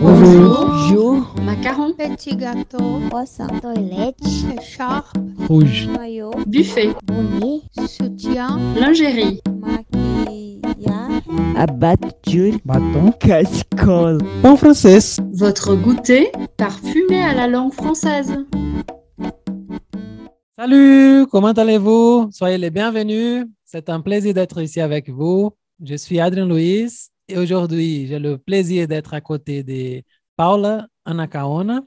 Bonjour. Bonjour. Macaron. Petit gâteau. Croissant. Toilette. Écharpe. Rouge. Maillot. Buffet. Bonnet. Soutien. Lingerie. Maquillage. Abattu. Bâton. Cascole. En français. Votre goûter parfumé à la langue française. Salut, comment allez-vous? Soyez les bienvenus. C'est un plaisir d'être ici avec vous. Je suis Adrien Louis et aujourd'hui, j'ai le plaisir d'être à côté de Paula Anacaona.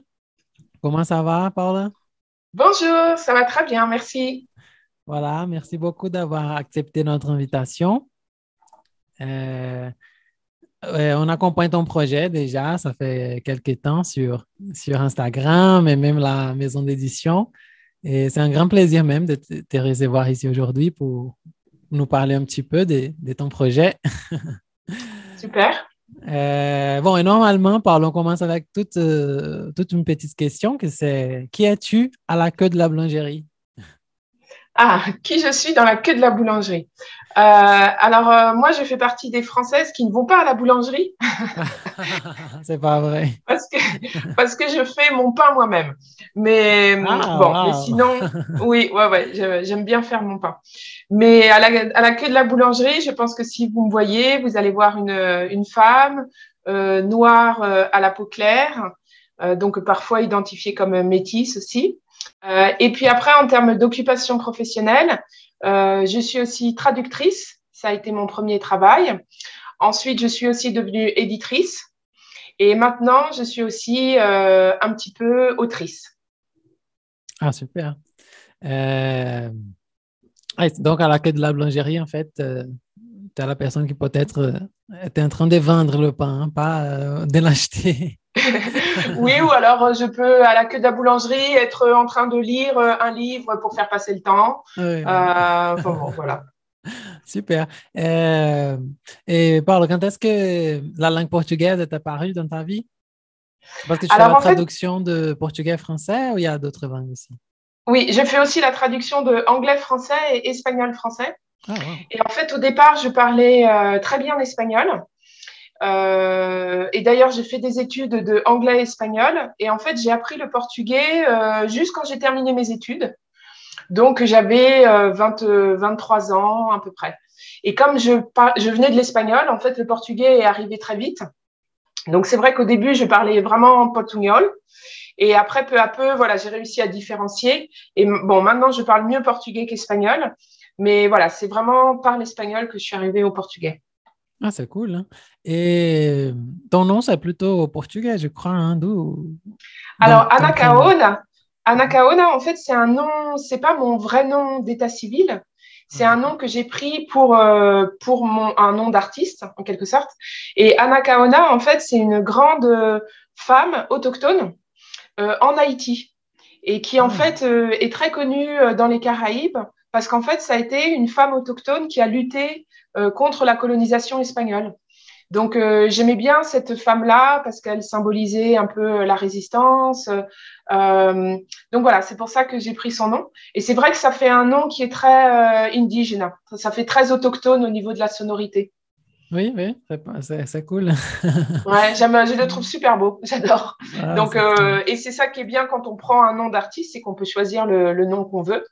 Comment ça va, Paula? Bonjour, ça va très bien, merci. Voilà, merci beaucoup d'avoir accepté notre invitation. Euh, on accompagne ton projet déjà, ça fait quelques temps sur, sur Instagram et même la maison d'édition. Et c'est un grand plaisir même de te, te recevoir ici aujourd'hui pour nous parler un petit peu de, de ton projet. Super. Euh, bon, et normalement, parlons, on commence avec toute, euh, toute une petite question, que c'est qui es-tu à la queue de la boulangerie? Ah, qui je suis dans la queue de la boulangerie? Alors, euh, moi, je fais partie des Françaises qui ne vont pas à la boulangerie c'est pas vrai. parce que, parce que je fais mon pain moi-même. Mais Ah, bon, wow. mais sinon, oui, ouais, ouais, j'aime bien faire mon pain. Mais à la, à la queue de la boulangerie, je pense que si vous me voyez, vous allez voir une, une femme euh, noire euh, à la peau claire, euh, donc parfois identifiée comme métisse aussi. Euh, et puis après, en termes d'occupation professionnelle, euh, je suis aussi traductrice. Ça a été mon premier travail. Ensuite, je suis aussi devenue éditrice. Et maintenant, je suis aussi euh, un petit peu autrice. Ah, super. Euh, ah, donc, à la queue de la boulangerie, en fait, tu as la personne qui peut-être euh, était en train de vendre le pain, hein, pas euh, de l'acheter. Oui, ou alors euh, je peux, à la queue de la boulangerie, être en train de lire euh, un livre pour faire passer le temps. Oui, Euh, bon, voilà. Super. Euh, et Paul, quand est-ce que la langue portugaise est apparue dans ta vie? Parce que tu Alors, fais la fait- traduction de portugais-français ou il y a d'autres langues aussi? Oui, je fais aussi la traduction de anglais-français et espagnol-français. Ah, wow. Et en fait, au départ, je parlais euh, très bien espagnol. Euh, et d'ailleurs, j'ai fait des études de anglais-espagnol. Et en fait, j'ai appris le portugais euh, juste quand j'ai terminé mes études. Donc, j'avais euh, 20, euh, 23 ans à peu près. Et comme je, je venais de l'espagnol, en fait, le portugais est arrivé très vite. Donc, c'est vrai qu'au début, je parlais vraiment portugnol. Et après, peu à peu, voilà, j'ai réussi à différencier. Et bon, maintenant, je parle mieux portugais qu'espagnol. Mais voilà, c'est vraiment par l'espagnol que je suis arrivée au portugais. Ah, c'est cool. hein. Et ton nom, c'est plutôt portugais, je crois, hein, d'où? Alors, Ana. Caona, Ana Caona, en fait, c'est un nom, c'est pas mon vrai nom d'état civil. C'est un nom que j'ai pris pour, euh, pour mon, un nom d'artiste, en quelque sorte. Et Ana Caona, en fait, c'est une grande femme autochtone euh, en Haïti et qui, en Ah. fait, euh, est très connue dans les Caraïbes parce qu'en fait, ça a été une femme autochtone qui a lutté euh, contre la colonisation espagnole. Donc, euh, j'aimais bien cette femme-là parce qu'elle symbolisait un peu la résistance. Euh, donc voilà, c'est pour ça que j'ai pris son nom. Et c'est vrai que ça fait un nom qui est très euh, indigène. Ça, fait très autochtone au niveau de la sonorité. Oui, oui, c'est cool. Ouais, je le trouve super beau. J'adore. Ah, Donc, euh, cool. et c'est ça qui est bien quand on prend un nom d'artiste, c'est qu'on peut choisir le, le nom qu'on veut.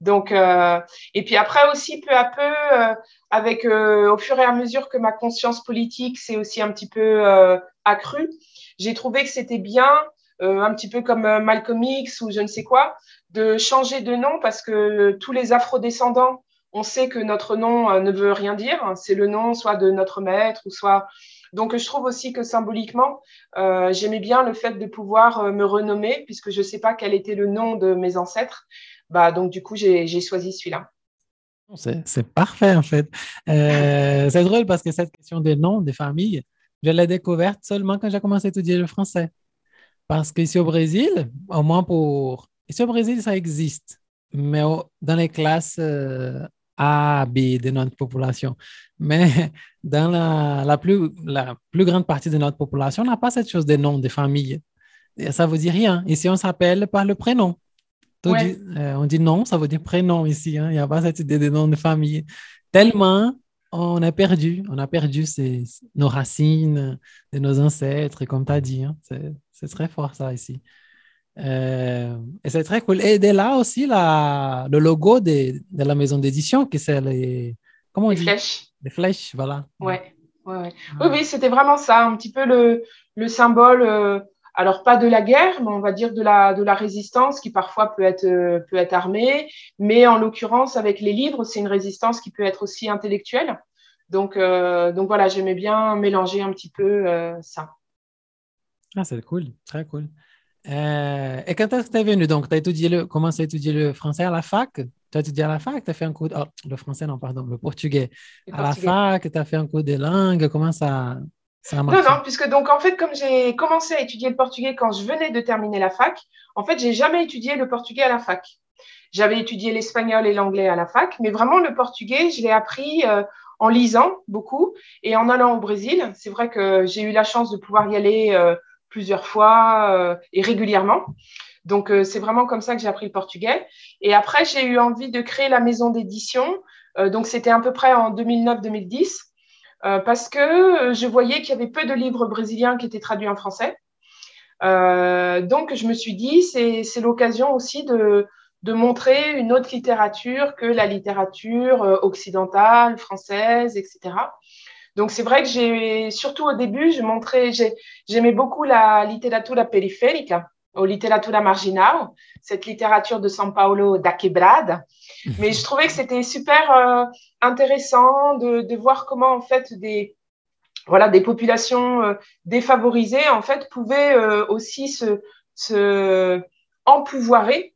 Donc, euh, et puis après aussi, peu à peu, euh, avec euh, au fur et à mesure que ma conscience politique s'est aussi un petit peu euh, accrue, j'ai trouvé que c'était bien, euh, un petit peu comme euh, Malcolm X ou je ne sais quoi, de changer de nom parce que tous les afrodescendants, on sait que notre nom ne veut rien dire. C'est le nom soit de notre maître ou soit. Donc, je trouve aussi que symboliquement, j'aimais bien le fait de pouvoir me renommer puisque je ne sais pas quel était le nom de mes ancêtres. Bah, donc, du coup, j'ai choisi celui-là. C'est parfait, en fait. Euh, c'est drôle parce que cette question des noms des familles, je l'ai découverte seulement quand j'ai commencé à étudier le français. Parce qu'ici au Brésil, au moins pour... Ici au Brésil, ça existe, mais dans les classes euh, A, B de notre population. Mais dans la, la plus, la plus grande partie de notre population, on n'a pas cette chose de nom de famille. Et ça vous dit rien. Ici, on s'appelle par le prénom. Tout Ouais. dit- euh, on dit non, ça veut dire prénom ici. hein. Il n'y a pas cette idée de nom de famille. Tellement on a perdu, on a perdu nos racines de nos ancêtres, comme tu as dit. hein. C'est, c'est très fort ça ici. Euh, et c'est très cool. Et de là aussi, la, le logo de, de la maison d'édition, qui c'est les, comment on Les dit? flèches. Les flèches, voilà. Ouais, ouais, ouais. Ah. Oui, oui, c'était vraiment ça, un petit peu le, le symbole, euh, alors pas de la guerre, mais on va dire de la, de la résistance qui parfois peut être, euh, peut être armée, mais en l'occurrence, avec les livres, c'est une résistance qui peut être aussi intellectuelle. Donc, euh, donc voilà, j'aimais bien mélanger un petit peu euh, ça. Ah, c'est cool, très cool. Euh, et quand est-ce que tu es venu? Donc, tu as étudié le, commencé à étudier le français à la fac? Tu as étudié à la fac? Tu as fait un cours, de- oh, le français, non, pardon, le portugais. le À la fac, tu as fait un cours de langue. Comment ça, Non, non, puisque donc en fait, comme j'ai commencé à étudier le portugais quand je venais de terminer la fac, en fait, j'ai jamais étudié le portugais à la fac. J'avais étudié l'espagnol et l'anglais à la fac, mais vraiment le portugais, je l'ai appris euh, en lisant beaucoup et en allant au Brésil. C'est vrai que j'ai eu la chance de pouvoir y aller euh, plusieurs fois euh, et régulièrement. Donc, euh, c'est vraiment comme ça que j'ai appris le portugais. Et après, j'ai eu envie de créer la maison d'édition. Euh, donc, c'était à peu près en 2009-2010 euh, parce que euh, je voyais qu'il y avait peu de livres brésiliens qui étaient traduits en français. Euh, donc, je me suis dit, c'est l'occasion aussi de, montrer une autre littérature que la littérature euh, occidentale, française, etc. Donc, c'est vrai que j'ai, surtout au début, je montrais, j'ai- j'aimais beaucoup la literatura periférica, ou literatura marginal, cette littérature de São Paulo da Quebrada. Mais je trouvais que c'était super euh, intéressant de, voir comment, en fait, des, voilà, des populations euh, défavorisées, en fait, pouvaient euh, aussi se, se empouvoirer.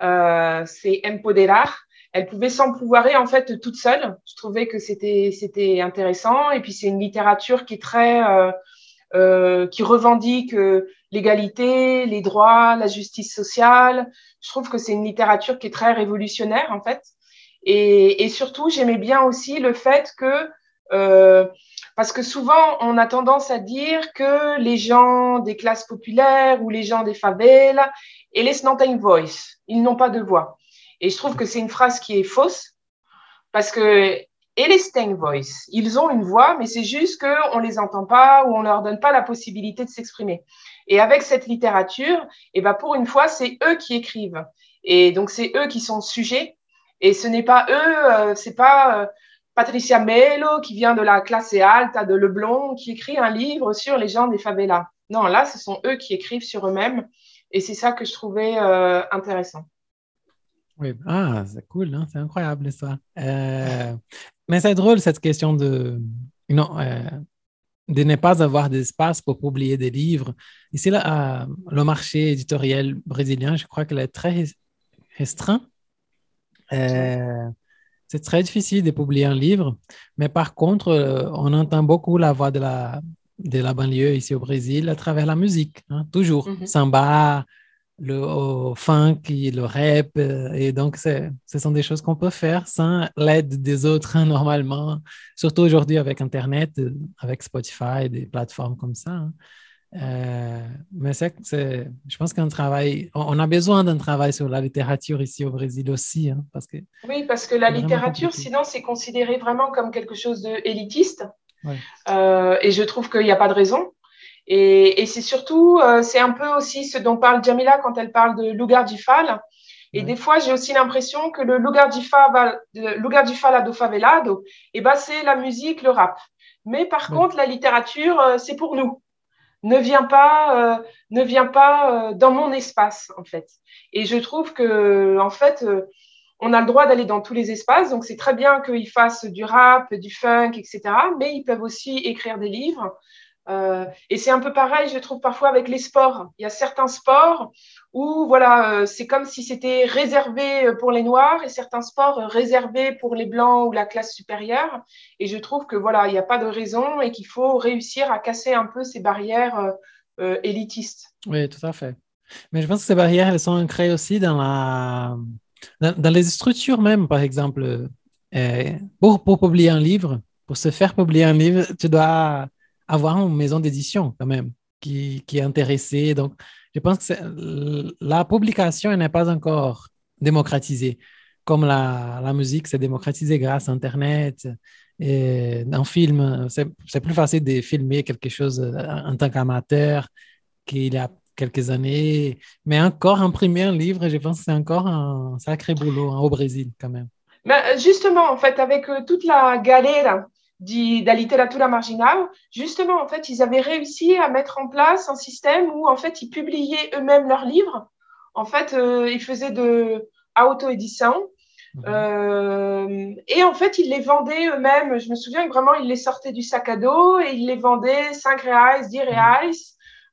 C'est empoderar. Elles pouvaient s'empouvoirer, en fait, toutes seules. Je trouvais que c'était, c'était intéressant. Et puis, c'est une littérature qui très, qui revendique l'égalité, les droits, la justice sociale. Je trouve que c'est une littérature qui est très révolutionnaire, en fait. Et, et surtout, j'aimais bien aussi le fait que, euh, parce que souvent, on a tendance à dire que les gens des classes populaires ou les gens des favelas, eles não têm voice, ils n'ont pas de voix. Et je trouve que c'est une phrase qui est fausse, parce que eles têm voice, ils ont une voix, mais c'est juste qu'on ne les entend pas ou on ne leur donne pas la possibilité de s'exprimer. Et avec cette littérature, et ben pour une fois, c'est eux qui écrivent. Et donc, c'est eux qui sont sujets. Et ce n'est pas eux, euh, c'est pas euh, Patricia Melo qui vient de la classe alta de Leblon qui écrit un livre sur les gens des favelas. Non, là, ce sont eux qui écrivent sur eux-mêmes. Et c'est ça que je trouvais euh, intéressant. Oui, ah, c'est cool, hein? C'est incroyable ça. Euh, mais c'est drôle cette question de, non, de ne pas avoir d'espace pour publier des livres. Ici, là, euh, le marché éditorial brésilien, je crois qu'il est très restreint. Euh, c'est très difficile de publier un livre, mais par contre, euh, on entend beaucoup la voix de la, de la banlieue ici au Brésil à travers la musique, hein, toujours. Mhm. Samba, le funk, le rap, euh, et donc ce sont des choses qu'on peut faire sans l'aide des autres hein, normalement, surtout aujourd'hui avec Internet, euh, avec Spotify, des plateformes comme ça. hein. Euh, mais c'est, c'est- je pense qu'on travaille, on on a besoin d'un travail sur la littérature ici au Brésil aussi, hein, parce que Oui, parce que la littérature, compliqué. sinon, c'est considéré vraiment comme quelque chose d'élitiste. Ouais. Euh, et je trouve qu'il n'y a pas de raison. Et, et c'est surtout, euh, c'est un peu aussi ce dont parle Jamila quand elle parle de lugar de fala. Et des fois, j'ai aussi l'impression que le lugar de fala, le lugar de fala do favelado, eh ben, c'est la musique, le rap. Mais par contre, la littérature, euh, c'est pour nous. Ne viens pas, euh, ne viens pas euh, dans mon espace, en fait. Et je trouve que, en fait, euh, on a le droit d'aller dans tous les espaces, donc c'est très bien qu'ils fassent du rap, du funk, etc. Mais ils peuvent aussi écrire des livres. Euh, et c'est un peu pareil, je trouve, parfois avec les sports. Il y a certains sports où, voilà, euh, c'est comme si c'était réservé pour les Noirs et certains sports euh, réservés pour les Blancs ou la classe supérieure. Et je trouve que, voilà, il n'y a pas de raison et qu'il faut réussir à casser un peu ces barrières euh, euh, élitistes. Oui, tout à fait. Mais je pense que ces barrières, elles sont ancrées aussi dans, la, dans, les structures même. Par exemple, euh, pour, pour publier un livre, pour se faire publier un livre, tu dois avoir une maison d'édition quand même qui, qui est intéressée. Donc, je pense que c'est- la publication n'est pas encore démocratisée. Comme la, la musique s'est démocratisée grâce à Internet Et en film, c'est plus facile de filmer quelque chose euh, en tant qu'amateur qu'il y a quelques années. Mais encore imprimer un livre, je pense que c'est encore un sacré boulot hein, au Brésil quand même. Mais euh, justement, en fait, avec euh, toute la galère di, da literatura marginale, justement, en fait, ils avaient réussi à mettre en place un système où, en fait, ils publiaient eux-mêmes leurs livres. En fait, euh, ils faisaient de auto-édition. Mhm. Euh, et en fait, ils les vendaient eux-mêmes. Je me souviens que vraiment, ils les sortaient du sac à dos et ils les vendaient 5 reais, 10 reais.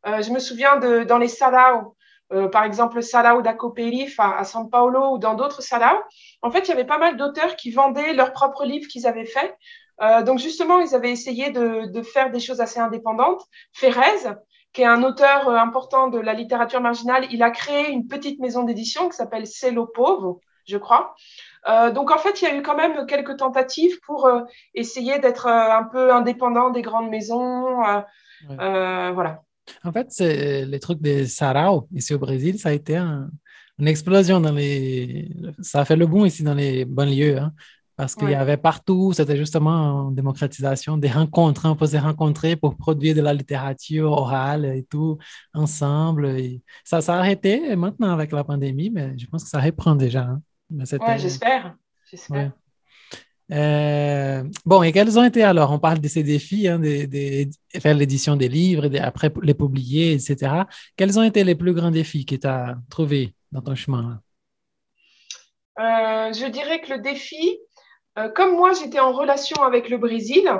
Euh, je me souviens de, dans les sarau, euh, par exemple le sarau da Coperif à, à São Paulo ou dans d'autres sarau. En fait, il y avait pas mal d'auteurs qui vendaient leurs propres livres qu'ils avaient faits. Euh, donc justement, ils avaient essayé de, de faire des choses assez indépendantes. Ferrez, qui est un auteur euh, important de la littérature marginale, il a créé une petite maison d'édition qui s'appelle Selo Povo, je crois. Euh, donc en fait, il y a eu quand même quelques tentatives pour euh, essayer d'être un peu indépendant des grandes maisons. Ouais. voilà. En fait, c'est les trucs des sarau ici au Brésil, ça a été un- une explosion dans les. Ça a fait le boom ici dans les banlieues, hein, parce qu'il y avait partout, c'était justement une démocratisation des rencontres. on pouvait se rencontrer pour produire de la littérature orale et tout ensemble. Et ça s'est arrêté maintenant avec la pandémie, mais je pense que ça reprend déjà. hein. Ouais, j'espère. J'espère. Ouais. Euh, bon, et quels ont été alors, on parle de ces défis, hein, de, de faire l'édition des livres et de- après les publier, etc. Quels ont été les plus grands défis que tu as trouvés dans ton chemin? Euh, je dirais que le défi, euh, comme moi j'étais en relation avec le Brésil,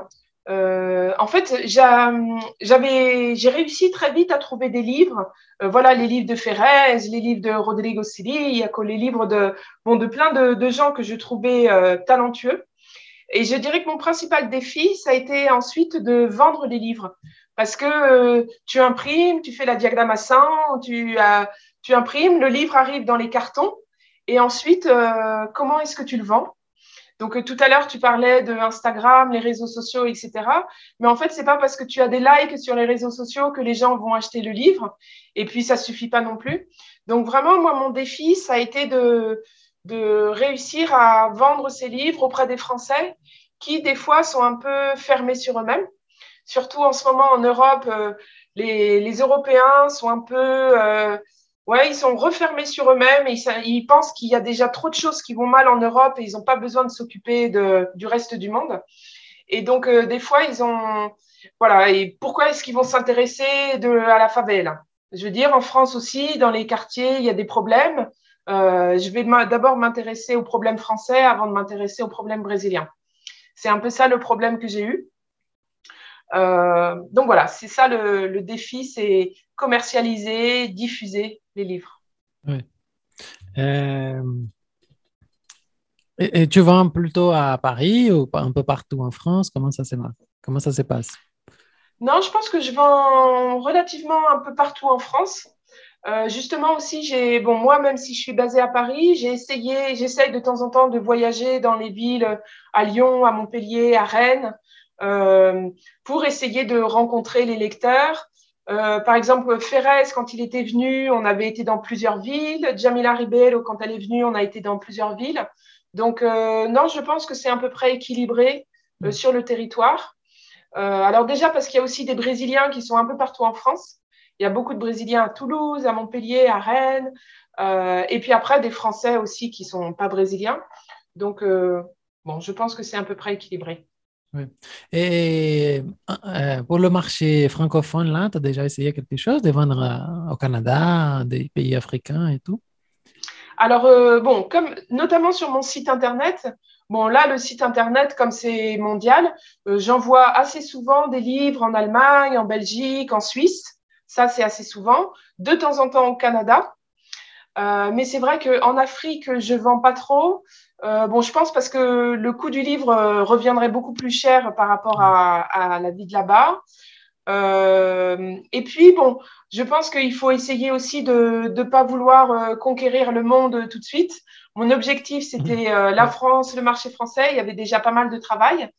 euh, en fait j'a- j'avais, j'ai réussi très vite à trouver des livres. Euh, voilà, les livres de Ferrez, les livres de Rodrigo Siriaco, les livres de, bon, de plein de, gens que je trouvais talentueux. Et je dirais que mon principal défi, ça a été ensuite de vendre les livres. Parce que tu imprimes, tu fais la diagrammation, tu, euh, tu imprimes, le livre arrive dans les cartons. Et ensuite, comment est-ce que tu le vends? Donc euh, tout à l'heure, tu parlais de Instagram, les réseaux sociaux, etc. Mais en fait, c'est pas parce que tu as des likes sur les réseaux sociaux que les gens vont acheter le livre. Et puis, ça suffit pas non plus. Donc vraiment, moi, mon défi, ça a été de, réussir à vendre ces livres auprès des Français qui, des fois, sont un peu fermés sur eux-mêmes. Surtout en ce moment en Europe, euh, les, les Européens sont un peu... euh, Ouais, ils sont refermés sur eux-mêmes et ils, pensent qu'il y a déjà trop de choses qui vont mal en Europe et ils n'ont pas besoin de s'occuper du reste du monde. Et donc, euh, des fois, ils ont. Voilà, et pourquoi est-ce qu'ils vont s'intéresser à la favela? Je veux dire, en France aussi, dans les quartiers, il y a des problèmes. Euh, je vais d'abord m'intéresser aux problèmes français avant de m'intéresser aux problèmes brésiliens. C'est un peu ça le problème que j'ai eu. Euh, donc voilà, c'est ça le, le défi, c'est commercialiser, diffuser les livres. Euh, et, et tu vends plutôt à Paris ou un peu partout en France? Comment ça se, comment ça se passe? Non, je pense que je vends relativement un peu partout en France. Euh, justement aussi, j'ai bon moi même si je suis basée à Paris, j'ai essayé, j'essaye de temps en temps de voyager dans les villes à Lyon, à Montpellier, à Rennes, pour essayer de rencontrer les lecteurs. Euh, par exemple, Ferrez, quand il était venu, on avait été dans plusieurs villes. Jamila Ribeiro, quand elle est venue, on a été dans plusieurs villes. Donc euh, non, je pense que c'est à peu près équilibré euh, Mm. sur le territoire. Euh, alors déjà parce qu'il y a aussi des Brésiliens qui sont un peu partout en France. Il y a beaucoup de Brésiliens à Toulouse, à Montpellier, à Rennes. Euh, et puis après, des Français aussi qui sont pas brésiliens. Donc, euh, bon, je pense que c'est à peu près équilibré. Et euh, pour le marché francophone, là, tu as déjà essayé quelque chose de vendre euh, au Canada, des pays africains et tout? Alors, euh, bon, comme notamment sur mon site internet, bon, là, le site internet, comme c'est mondial, j'envoie assez souvent des livres en Allemagne, en Belgique, en Suisse. Ça, c'est assez souvent. De temps en temps au Canada. Mais c'est vrai qu'en Afrique, je vends pas trop. Euh, bon, je pense parce que le coût du livre euh, reviendrait beaucoup plus cher par rapport à, à la vie de là-bas. Euh, et puis, bon, je pense qu'il faut essayer aussi de ne pas vouloir conquérir le monde tout de suite. Mon objectif, c'était la France, le marché français. Il y avait déjà pas mal de travail.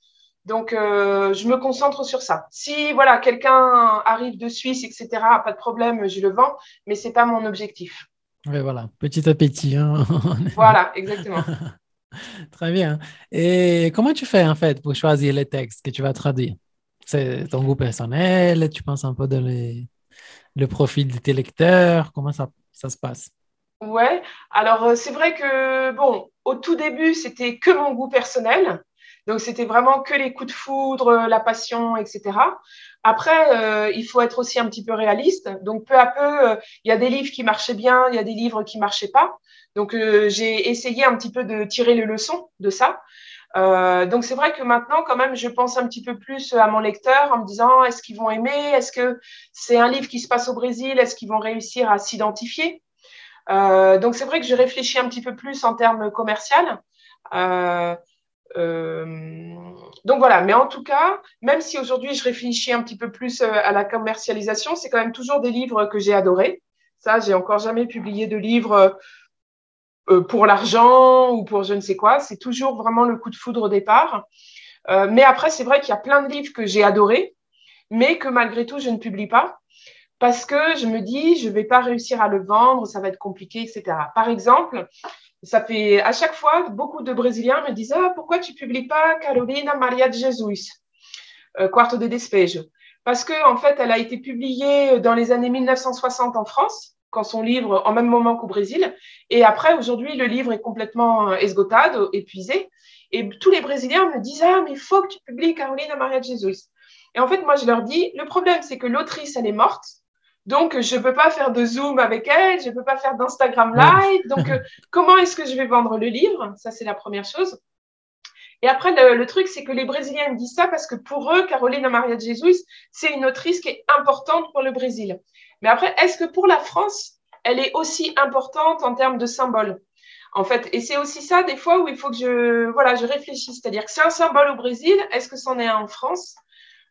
Donc, je me concentre sur ça. Si voilà, quelqu'un arrive de Suisse, etc., pas de problème, je le vends, mais c'est pas mon objectif. Oui, voilà, petit à petit. hein. Voilà, exactement. Très bien. Et comment tu fais en fait pour choisir les textes que tu vas traduire? C'est ton goût personnel? Tu penses un peu dans le profil de tes lecteurs? Comment ça, ça se passe? Ouais, alors euh, c'est vrai que, bon, au tout début, c'était que mon goût personnel. Donc, c'était vraiment que les coups de foudre, euh, la passion, etc. Après, euh, il faut être aussi un petit peu réaliste. Donc, peu à peu, euh, il y a des livres qui marchaient bien, il y a des livres qui marchaient pas. Donc, euh, j'ai essayé un petit peu de tirer les leçons de ça. Euh, donc, c'est vrai que maintenant, quand même, je pense un petit peu plus à mon lecteur en me disant, est-ce qu'ils vont aimer? Est-ce que c'est un livre qui se passe au Brésil? Est-ce qu'ils vont réussir à s'identifier? Donc c'est vrai que je réfléchis un petit peu plus en termes commerciaux. Euh, donc voilà, mais en tout cas, même si aujourd'hui je réfléchis un petit peu plus euh, à la commercialisation, c'est quand même toujours des livres que j'ai adorés. Ça, j'ai encore jamais publié de livre euh, pour l'argent ou pour je ne sais quoi. C'est toujours vraiment le coup de foudre au départ. Mais après, c'est vrai qu'il y a plein de livres que j'ai adorés, mais que malgré tout, je ne publie pas parce que je me dis, je ne vais pas réussir à le vendre, ça va être compliqué, etc. Par exemple, ça fait à chaque fois, beaucoup de Brésiliens me disent, ah, pourquoi tu publies pas Carolina Maria de Jesus, euh, Quarto de Despejo? Parce que en fait, elle a été publiée dans les années 1960 en France, quand son livre, en même moment qu'au Brésil, et après, aujourd'hui, le livre est complètement esgotado, épuisé, et tous les Brésiliens me disent, ah, mais il faut que tu publies Carolina Maria de Jesus. Et en fait, moi, je leur dis, le problème, c'est que l'autrice, elle est morte, donc, je ne peux pas faire de Zoom avec elle, je ne peux pas faire d'Instagram Live. Donc, euh, comment est-ce que je vais vendre le livre? Ça, c'est la première chose. Et après, le, le truc, c'est que les Brésiliens me disent ça parce que pour eux, Carolina Maria de Jesus, c'est une autrice qui est importante pour le Brésil. Mais après, est-ce que pour la France, elle est aussi importante en termes de symbole en fait, et c'est aussi ça des fois où il faut que je, voilà, je réfléchisse. C'est-à-dire que c'est un symbole au Brésil, est-ce que c'en est un en France?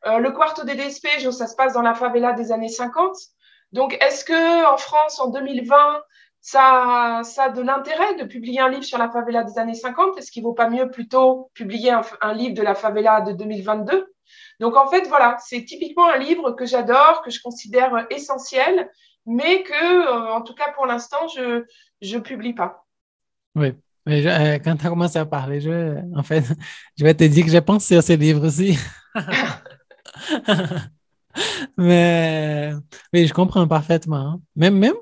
Euh, Le Quarto de Despejo, ça se passe dans la favela des années 50. Donc, est-ce que en France, en 2020, ça, ça a de l'intérêt de publier un livre sur la favela des années 50 Est-ce qu'il ne vaut pas mieux plutôt publier un, un, livre de la favela de 2022 Donc, en fait, voilà, c'est typiquement un livre que j'adore, que je considère essentiel, mais que, euh, en tout cas, pour l'instant, je ne publie pas. Oui. Mais je, euh, quand tu as commencé à parler, je, en fait, je vais te dire que j'ai pensé à ce livre aussi. Mais oui, je comprends parfaitement. Hein. Même, même,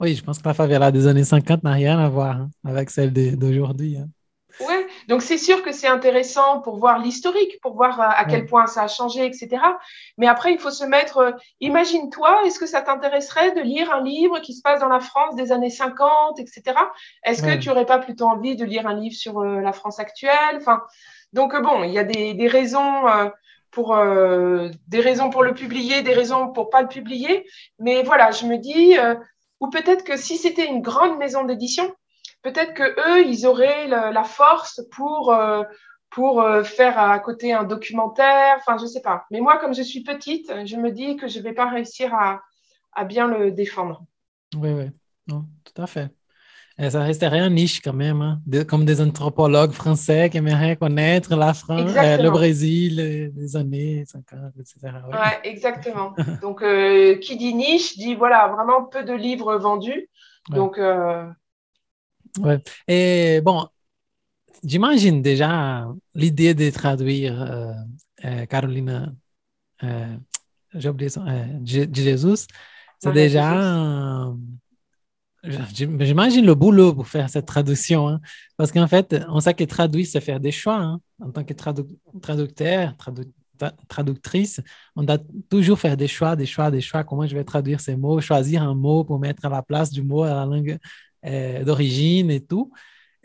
oui, je pense que la favela des années 50 n'a rien à voir hein, avec celle d'aujourd'hui. Hein. Oui, donc c'est sûr que c'est intéressant pour voir l'historique, pour voir à, à quel ouais. point ça a changé, etc. Mais après, il faut se mettre. Euh, Imagine-toi, est-ce que ça t'intéresserait de lire un livre qui se passe dans la France des années 50, etc. Est-ce que tu n'aurais pas plutôt envie de lire un livre sur euh, la France actuelle? Enfin, donc euh, bon, il y a des, des raisons euh, pour euh, des raisons pour le publier, des raisons pour pas le publier. Mais voilà, je me dis, euh, ou peut-être que si c'était une grande maison d'édition, peut-être que eux, ils auraient la force pour euh, pour faire à côté un documentaire. Enfin, je sais pas. Mais moi, comme je suis petite, je me dis que je vais pas réussir à, à bien le défendre. Oui, oui, tout à fait. Et ça resterait un niche quand même, hein, de, comme des anthropologues français qui aimeraient connaître la France, euh, le Brésil des années 50, etc. Oui, ouais, exactement. Donc, euh, qui dit niche dit voilà, vraiment peu de livres vendus. Ouais. Donc, euh... ouais. Et bon, j'imagine déjà l'idée de traduire euh, Carolina, j'ai oublié son, Jesus, c'est déjà. J'imagine le boulot pour faire cette traduction, hein, parce qu'en fait, on sait que traduire, c'est faire des choix. Hein. En tant que tradu traducteur, tradu traductrice, on doit toujours faire des choix, des choix, des choix. Comment je vais traduire ces mots, choisir un mot pour mettre à la place du mot à la langue euh, d'origine et tout.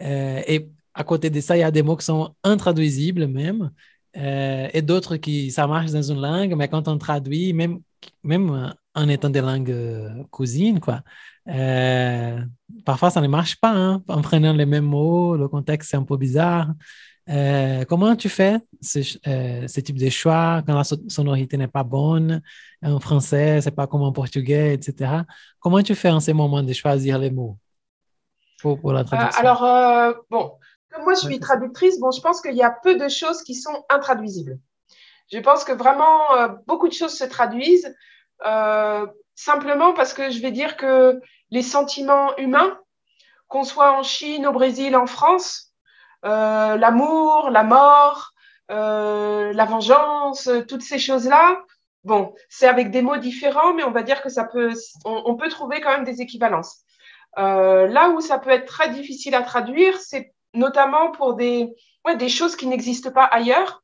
Euh, et à côté de ça, il y a des mots qui sont intraduisibles même, euh, et d'autres qui, ça marche dans une langue, mais quand on traduit, même, même en étant des langues cousines, quoi, euh, parfois, ça ne marche pas hein, en prenant les mêmes mots, le contexte est un peu bizarre. Euh, comment tu fais ce, euh, ce, type de choix quand la sonorité n'est pas bonne en français, c'est pas comme en portugais, etc. Comment tu fais en ces moments de choisir les mots pour, pour la traduction? Alors, bon, comme moi je suis traductrice, bon, je pense qu'il y a peu de choses qui sont intraduisibles. Je pense que vraiment beaucoup de choses se traduisent. Euh, simplement parce que je vais dire que les sentiments humains, qu'on soit en Chine, au Brésil, en France, euh, l'amour, la mort, euh, la vengeance, toutes ces choses-là. Bon, c'est avec des mots différents, mais on va dire que ça peut, on, on peut trouver quand même des équivalences. Euh, là où ça peut être très difficile à traduire, c'est notamment pour des, ouais, des choses qui n'existent pas ailleurs.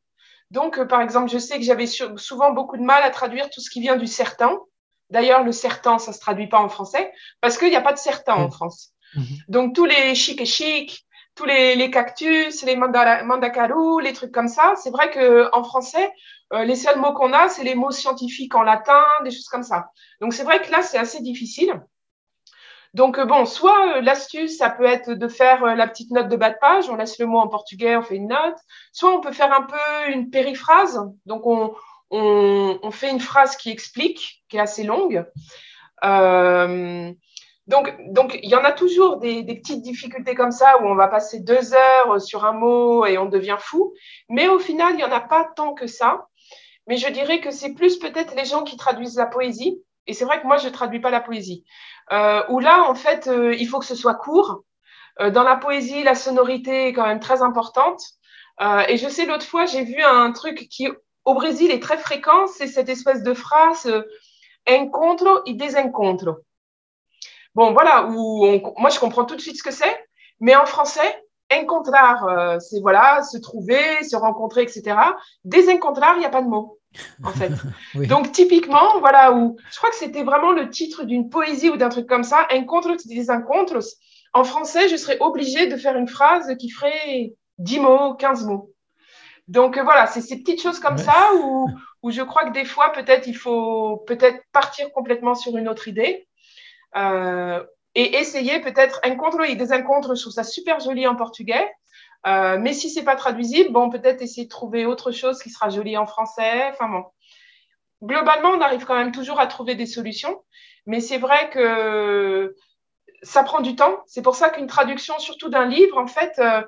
Donc, euh, par exemple, je sais que j'avais souvent beaucoup de mal à traduire tout ce qui vient du sertan. D'ailleurs, le sertan, ça se traduit pas en français parce qu'il n'y a pas de sertan en Oui. France. Mhm. Donc, tous les chic et chic, tous les, les cactus, les mandacarous, les trucs comme ça, c'est vrai que en français, euh, les seuls mots qu'on a, c'est les mots scientifiques en latin, des choses comme ça. Donc, c'est vrai que là, c'est assez difficile. Donc, euh, bon, soit euh, l'astuce, ça peut être de faire euh, la petite note de bas de page, on laisse le mot en portugais, on fait une note. Soit on peut faire un peu une périphrase, donc on, on, fait une phrase qui explique, qui est assez longue. Donc, donc, il y en a toujours des, des petites difficultés comme ça où on va passer deux heures sur un mot et on devient fou. Mais au final, il n'y en a pas tant que ça. Mais je dirais que c'est plus peut-être les gens qui traduisent la poésie. Et c'est vrai que moi, je ne traduis pas la poésie. Euh, où là, en fait, euh, il faut que ce soit court. Euh, dans la poésie, la sonorité est quand même très importante. Euh, et je sais, l'autre fois, j'ai vu un truc qui, au Brésil, est très fréquent. C'est cette espèce de phrase euh, encontro et desencontro. Bon, voilà, où on- moi, je comprends tout de suite ce que c'est. Mais en français, encontrar, euh, c'est voilà, se trouver, se rencontrer, etc. Desencontrar, il n'y a pas de mot, en fait. Oui. Donc, typiquement, voilà, où je crois que c'était vraiment le titre d'une poésie ou d'un truc comme ça, Encontros y desencontros. En français, je serais obligée de faire une phrase qui ferait 10 mots, 15 mots. Donc, euh, voilà, c'est ces petites choses comme Ouais. ça où, où je crois que des fois, peut-être, il faut peut-être partir complètement sur une autre idée. Euh, et essayer peut-être encontro y desencontro, je trouve ça super joli en portugais. Euh, mais si c'est pas traduisible, bon, peut-être essayer de trouver autre chose qui sera joli en français. Enfin bon. Globalement, on arrive quand même toujours à trouver des solutions, mais c'est vrai que ça prend du temps. C'est pour ça qu'une traduction, surtout d'un livre, en fait, euh,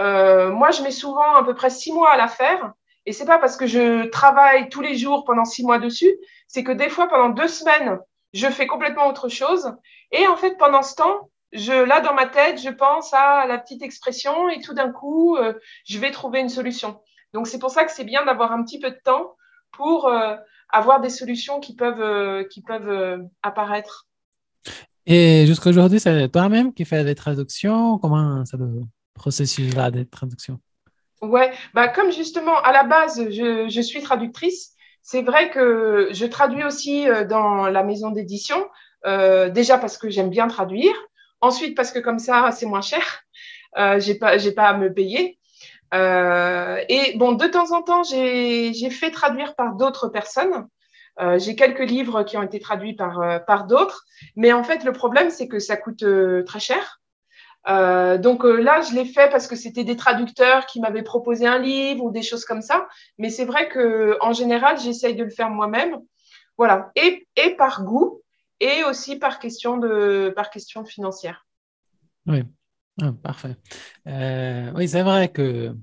euh, moi, je mets souvent à peu près six mois à la faire. Et c'est pas parce que je travaille tous les jours pendant six mois dessus, c'est que des fois, pendant deux semaines, je fais complètement autre chose. Et en fait, pendant ce temps, je, là, dans ma tête, je pense à la petite expression et tout d'un coup, euh, je vais trouver une solution. Donc, c'est pour ça que c'est bien d'avoir un petit peu de temps pour euh, avoir des solutions qui peuvent, euh, qui peuvent apparaître. Et jusqu'à aujourd'hui, c'est toi-même qui fais les traductions? Comment c'est le processus-là des traductions? Ouais, bah comme justement à la base je, je suis traductrice, c'est vrai que je traduis aussi dans la maison d'édition, euh, déjà parce que j'aime bien traduire, ensuite parce que comme ça c'est moins cher, euh, j'ai pas j'ai pas à me payer. Euh, et bon, de temps en temps j'ai j'ai fait traduire par d'autres personnes. Euh, j'ai quelques livres qui ont été traduits par euh, par d'autres, mais en fait le problème c'est que ça coûte euh, très cher. Euh, donc là, je l'ai fait parce que c'était des traducteurs qui m'avaient proposé un livre ou des choses comme ça. Mais c'est vrai que en général, j'essaye de le faire moi-même. Voilà. Et, et par goût et aussi par question de par question financière. Oui, Ah, parfait. Euh, oui, c'est vrai que,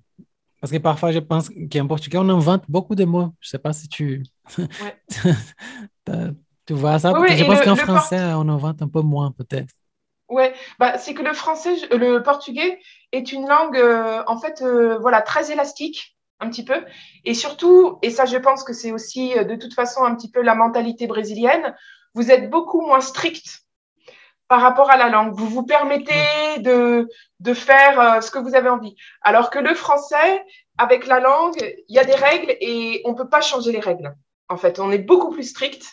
parce que parfois je pense qu'en portugais, on invente beaucoup de mots. Je ne sais pas si tu, Ouais. Tu vois ça, Oui, oui, je pense qu'en français, on invente un peu moins peut-être. Ouais, bah c'est que le français, le portugais est une langue euh, en fait euh, voilà très élastique un petit peu et surtout et ça je pense que c'est aussi de toute façon un petit peu la mentalité brésilienne. Vous êtes beaucoup moins strict par rapport à la langue. Vous vous permettez de de faire euh, ce que vous avez envie. Alors que le français avec la langue, il y a des règles et on peut pas changer les règles. En fait, on est beaucoup plus strict.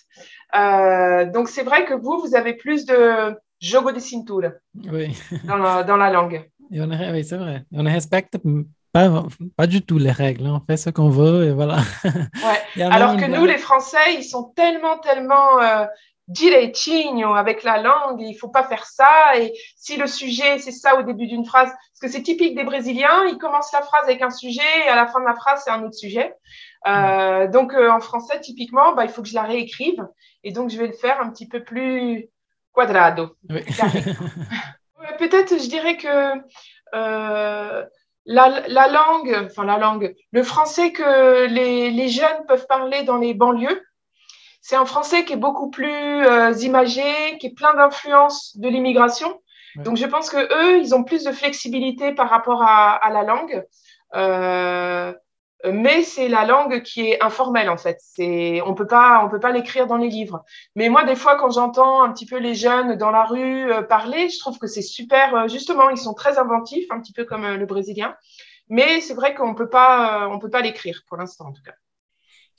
Euh, donc c'est vrai que vous vous avez plus de jogo de cintura Oui, dans la, dans la langue. Et on, oui, c'est vrai. On ne respecte pas, pas du tout les règles. hein. On fait ce qu'on veut et voilà. Ouais. Alors que nous, les Français, ils sont tellement, tellement euh, direitinho avec la langue, il faut pas faire ça. Et si le sujet, c'est ça au début d'une phrase, parce que c'est typique des Brésiliens, ils commencent la phrase avec un sujet et à la fin de la phrase, c'est un autre sujet. Euh, donc euh, en français, typiquement, bah, il faut que je la réécrive. Et donc, je vais le faire un petit peu plus quadrado. Oui. Peut-être, je dirais que euh, la, la langue, enfin la langue, le français que les, les jeunes peuvent parler dans les banlieues, c'est un français qui est beaucoup plus euh, imagé, qui est plein d'influences de l'immigration. Ouais. Donc je pense que eux, ils ont plus de flexibilité par rapport à, à la langue. Euh, mais c'est la langue qui est informelle en fait. C'est, on peut pas, on peut pas l'écrire dans les livres. Mais moi, des fois, quand j'entends un petit peu les jeunes dans la rue euh, parler, je trouve que c'est super. euh, justement, ils sont très inventifs, un petit peu comme euh, le brésilien. Mais c'est vrai qu'on peut pas, on peut pas l'écrire pour l'instant en tout cas.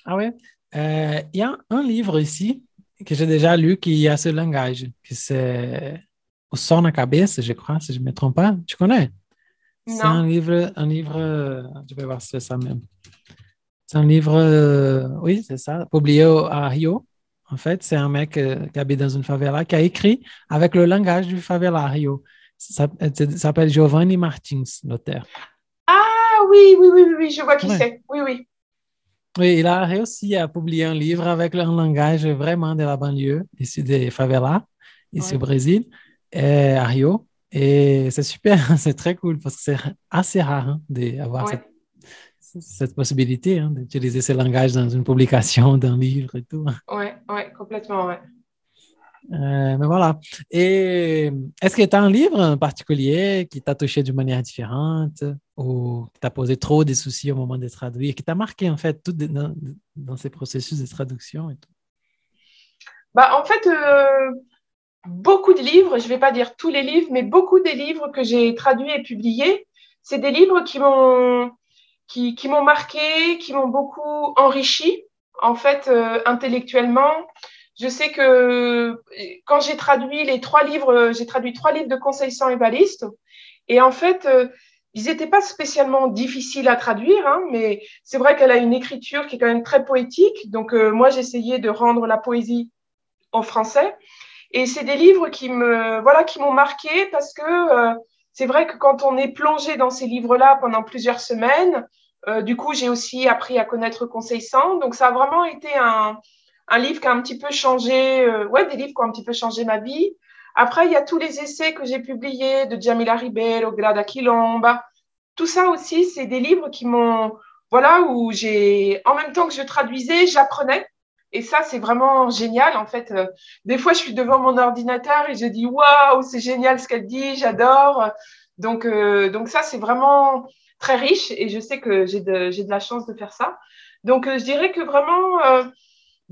Ah ouais? Euh, Il y a un livre ici que j'ai déjà lu qui a ce langage, que c'est O Sol na Cabeça, je crois, si je ne me trompe pas. Tu connais? C'est un livre, un livre, euh, je vais voir si c'est ça même. C'est un livre, euh, oui, c'est ça, publié au- à Rio. En fait, c'est un mec euh, qui habite dans une favela qui a écrit avec le langage du favela à Rio. Ça, ça s'appelle Giovanni Martins, l'auteur. Ah oui, oui, oui, oui, oui, je vois qui Ouais. c'est. Oui, oui. Oui, il a réussi à publier un livre avec un langage vraiment de la banlieue, ici des favelas, ici Ouais. au Brésil, et à Rio. Et c'est super, c'est très cool parce que c'est assez rare hein, d'avoir Ouais. cette, cette possibilité hein, d'utiliser ce langage dans une publication d'un livre et tout. Ouais, ouais, complètement, ouais. Euh, mais voilà. Et est-ce que tu as un livre en particulier qui t'a touché d'une manière différente ou qui t'a posé trop de soucis au moment de traduire, qui t'a marqué en fait dans, ces processus de traduction et tout? Bah, en fait, euh, beaucoup de livres, je vais pas dire tous les livres, mais beaucoup des livres que j'ai traduits et publiés, c'est des livres qui m'ont qui, qui m'ont marqué, qui m'ont beaucoup enrichi, en fait, euh, intellectuellement. Je sais que quand j'ai traduit les trois livres, j'ai traduit trois livres de Conseil sans ébaliste, et en fait, euh, ils n'étaient pas spécialement difficiles à traduire, hein, mais c'est vrai qu'elle a une écriture qui est quand même très poétique. Donc, euh, moi, j'essayais de rendre la poésie en français. Et c'est des livres qui me, voilà, qui m'ont marqué parce que euh, c'est vrai que quand on est plongé dans ces livres-là pendant plusieurs semaines, euh, du coup, j'ai aussi appris à connaître Conseil 100. Donc, ça a vraiment été un, un livre qui a un petit peu changé, euh, ouais, des livres qui ont un petit peu changé ma vie. Après, il y a tous les essais que j'ai publiés de Jamila Ribeiro, Grada Quilomba. Tout ça aussi, c'est des livres qui m'ont, voilà, où j'ai, en même temps que je traduisais, j'apprenais. Et ça, c'est vraiment génial. En fait, des fois, je suis devant mon ordinateur et je dis waouh, c'est génial ce qu'elle dit, j'adore. Donc, euh, donc ça, c'est vraiment très riche et je sais que j'ai de, de la chance de faire ça. Donc, euh, je dirais que vraiment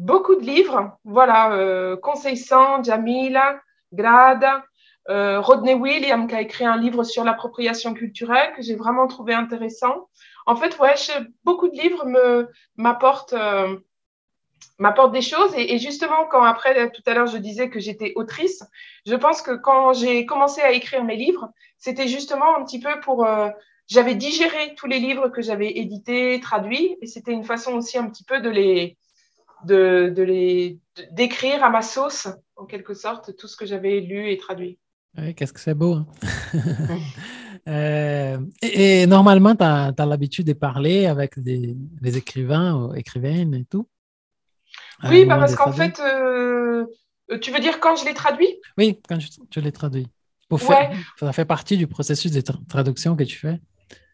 beaucoup de livres. Voilà, euh, Conseil 100, Jamila, Grada, euh, Rodney Williams qui a écrit un livre sur l'appropriation culturelle que j'ai vraiment trouvé intéressant. En fait, ouais, beaucoup de livres m'apportent. euh, m'apporte des choses. Et, et justement, quand après, tout à l'heure, je disais que j'étais autrice, je pense que quand j'ai commencé à écrire mes livres, c'était justement un petit peu pour... euh, j'avais digéré tous les livres que j'avais édités, traduits, et c'était une façon aussi un petit peu de les de, de les d'écrire à ma sauce, en quelque sorte, tout ce que j'avais lu et traduit. Oui, qu'est-ce que c'est beau. hein? Euh, et, et normalement, tu as, l'habitude de parler avec des, des écrivains ou écrivaines et tout? Oui, bah parce qu'en fait, euh, tu veux dire quand je les traduis? Oui, quand tu les traduis. Pour Ouais. faire, ça fait partie du processus de tra- traduction que tu fais.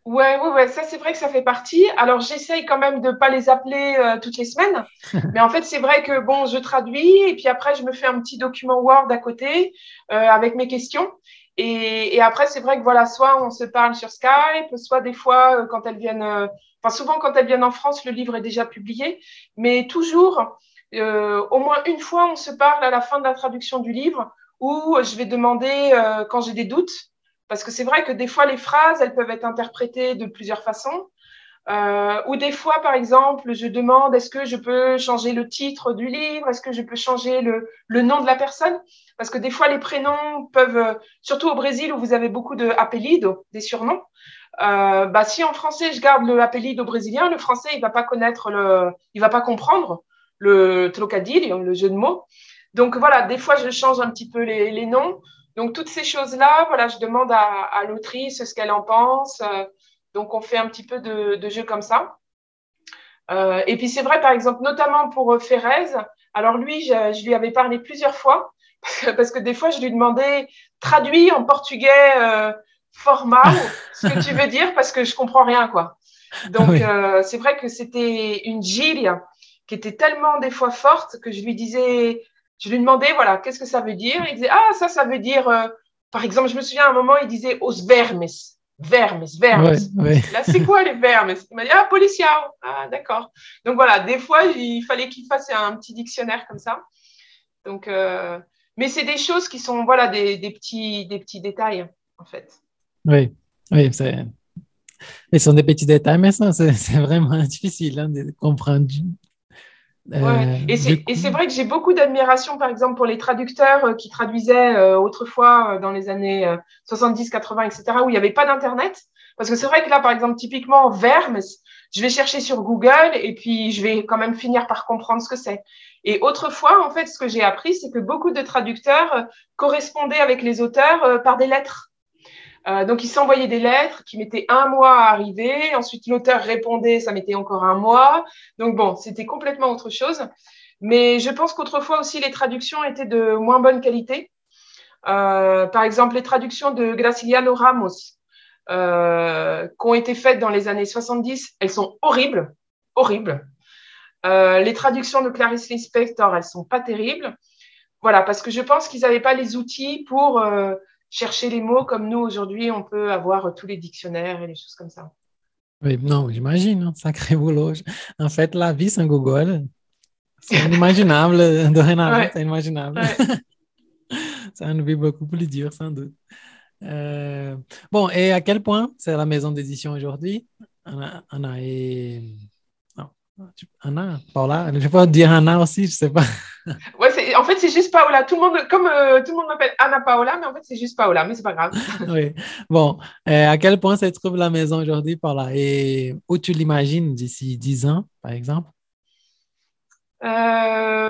Ouais, ouais, ouais, ça c'est vrai que ça fait partie. Alors j'essaye quand même de pas les appeler euh, toutes les semaines, mais en fait c'est vrai que bon, je traduis et puis après je me fais un petit document Word à côté euh, avec mes questions. Et, et après c'est vrai que voilà, soit on se parle sur Skype, soit des fois euh, quand elles viennent, euh, enfin souvent quand elles viennent en France, le livre est déjà publié, mais toujours euh, au moins une fois on se parle à la fin de la traduction du livre où je vais demander euh, quand j'ai des doutes. Parce que c'est vrai que des fois, les phrases, elles peuvent être interprétées de plusieurs façons. Euh, ou des fois, par exemple, je demande est-ce que je peux changer le titre du livre? Est-ce que je peux changer le, le nom de la personne? Parce que des fois, les prénoms peuvent, surtout au Brésil où vous avez beaucoup de apelido, des surnoms. Euh, bah, si en français je garde le apelido brésilien, le français il va pas connaître le, il va pas comprendre le trocadillo, le jeu de mots. Donc voilà, des fois je change un petit peu les, les noms. Donc, toutes ces choses-là, voilà, je demande à, à l'autrice ce qu'elle en pense. Euh, donc, on fait un petit peu de, de jeu comme ça. Euh, et puis, c'est vrai, par exemple, notamment pour euh, Ferrez. Alors, lui, je, je, lui avais parlé plusieurs fois parce que des fois, je lui demandais traduit en portugais euh, formal ce que tu veux dire parce que je comprends rien, quoi. Donc, oui. euh, c'est vrai que c'était une gilia qui était tellement des fois forte que je lui disais je lui demandais, voilà, qu'est-ce que ça veut dire? Il disait, ah, ça, ça veut dire euh, par exemple, je me souviens à un moment, il disait os vermes, vermes, vermes. Ouais, ouais. Là, c'est quoi les vermes? Il m'a dit, ah, policiao. Ah, d'accord. Donc voilà, des fois, il fallait qu'il fasse un petit dictionnaire comme ça. Donc, euh, mais c'est des choses qui sont, voilà, des, des petits, des petits détails, en fait. Oui, oui, c'est. Ce sont des petits détails, mais ça, c'est c'est vraiment difficile hein, de comprendre. Euh, Ouais. Et c'est coup- vrai que j'ai beaucoup d'admiration, par exemple, pour les traducteurs euh, qui traduisaient euh, autrefois euh, dans les années euh, 70, 80, etc., où il n'y avait pas d'Internet. Parce que c'est vrai que là, par exemple, typiquement, vermes, je vais chercher sur Google et puis je vais quand même finir par comprendre ce que c'est. Et autrefois, en fait, ce que j'ai appris, c'est que beaucoup de traducteurs correspondaient avec les auteurs euh, par des lettres. Euh, donc, ils s'envoyaient des lettres qui mettaient un mois à arriver. Ensuite, l'auteur répondait, ça mettait encore un mois. Donc, bon, c'était complètement autre chose. Mais je pense qu'autrefois aussi, les traductions étaient de moins bonne qualité. Euh, par exemple, les traductions de Graciliano Ramos, euh, qui ont été faites dans les années 70, elles sont horribles, horribles. Les traductions de Clarice Lispector, elles sont pas terribles. Voilà, parce que je pense qu'ils n'avaient pas les outils pour chercher les mots comme nous aujourd'hui, on peut avoir tous les dictionnaires et les choses comme ça. Oui, non, j'imagine, hein, sacré boulot. En fait, la vie sans Google, c'est inimaginable. Dorénavant, Ouais. c'est inimaginable. Ouais. C'est une vie beaucoup plus dure, sans doute. Euh, bon, et à quel point c'est la maison d'édition aujourd'hui? Anna, Anna et... Anna, Paula, je peux dire Anna aussi, je sais pas. Ouais, en fait, c'est juste Paola. Tout le monde, comme euh, tout le monde m'appelle Anna Paola, mais en fait, c'est juste Paola, mais c'est pas grave. Oui. Bon, euh, à quel point se trouve la maison aujourd'hui, Paula? Et où tu l'imagines d'ici 10 ans, par exemple? Euh,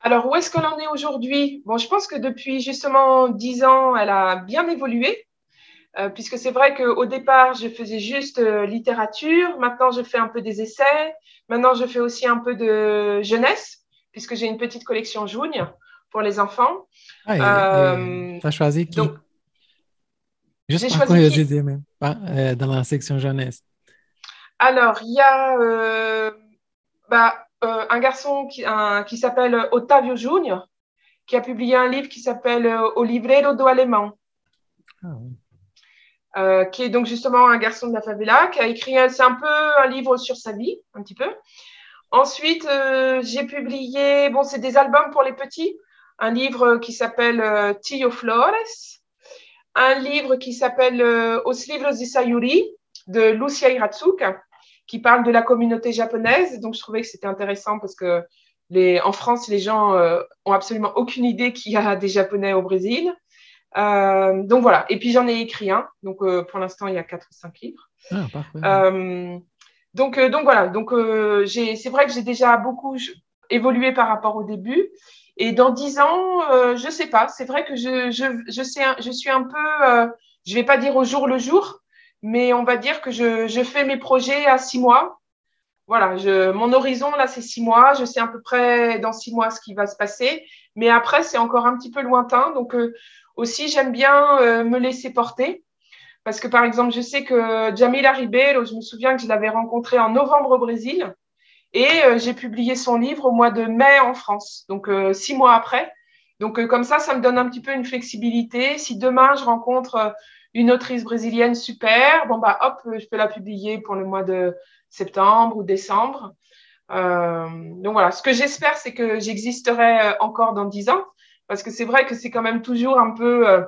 alors, où est-ce qu'on en est aujourd'hui? Bon, je pense que depuis justement 10 ans, elle a bien évolué, euh, puisque c'est vrai qu'au départ, je faisais juste euh, littérature. Maintenant, je fais un peu des essais. Maintenant, je fais aussi un peu de jeunesse, puisque j'ai une petite collection Jougne pour les enfants. Ah, et, Euh, tu as choisi qui? donc, Juste j'ai par même, euh, dans la section jeunesse. Alors, il y a bah, un garçon qui, un- qui s'appelle Ottavio Junior, qui a publié un livre qui s'appelle O Livrero do Alemão, Ah, oui. Euh, qui est donc justement un garçon de la favela, qui a écrit, un- un peu un livre sur sa vie, un petit peu. Ensuite, euh, j'ai publié, bon, c'est des albums pour les petits, un livre qui s'appelle euh, Tio Flores, un livre qui s'appelle euh, Os Livros de Sayuri, de Lucia Hiratsuka, qui parle de la communauté japonaise. Donc, je trouvais que c'était intéressant parce que les, en France, les gens euh, ont absolument aucune idée qu'il y a des Japonais au Brésil. Euh, donc voilà. Et puis j'en ai écrit un. Donc euh, pour l'instant, il y a quatre ou cinq livres. Ah, parfait. Euh, donc, donc voilà. Donc c'est vrai que j'ai déjà beaucoup évolué par rapport au début. Et dans dix ans, je sais pas. C'est vrai que je, je, je, sais, je suis un peu, je vais pas dire au jour le jour, mais on va dire que je, je fais mes projets à six mois. Voilà, je, mon horizon là, c'est six mois. Je sais à peu près dans six mois ce qui va se passer, mais après c'est encore un petit peu lointain. Donc aussi, j'aime bien euh, me laisser porter. Parce que, par exemple, je sais que Jamila Ribeiro, je me souviens que je l'avais rencontrée en novembre au Brésil et euh, j'ai publié son livre au mois de mai en France, donc euh, six mois après. Donc, comme ça, ça me donne un petit peu une flexibilité. Si demain, je rencontre une autrice brésilienne super, bon, bah, hop, je peux la publier pour le mois de septembre ou décembre. Euh, donc, voilà. Ce que j'espère, c'est que j'existerai encore dans dix ans parce que c'est vrai que c'est quand même toujours un peu. euh,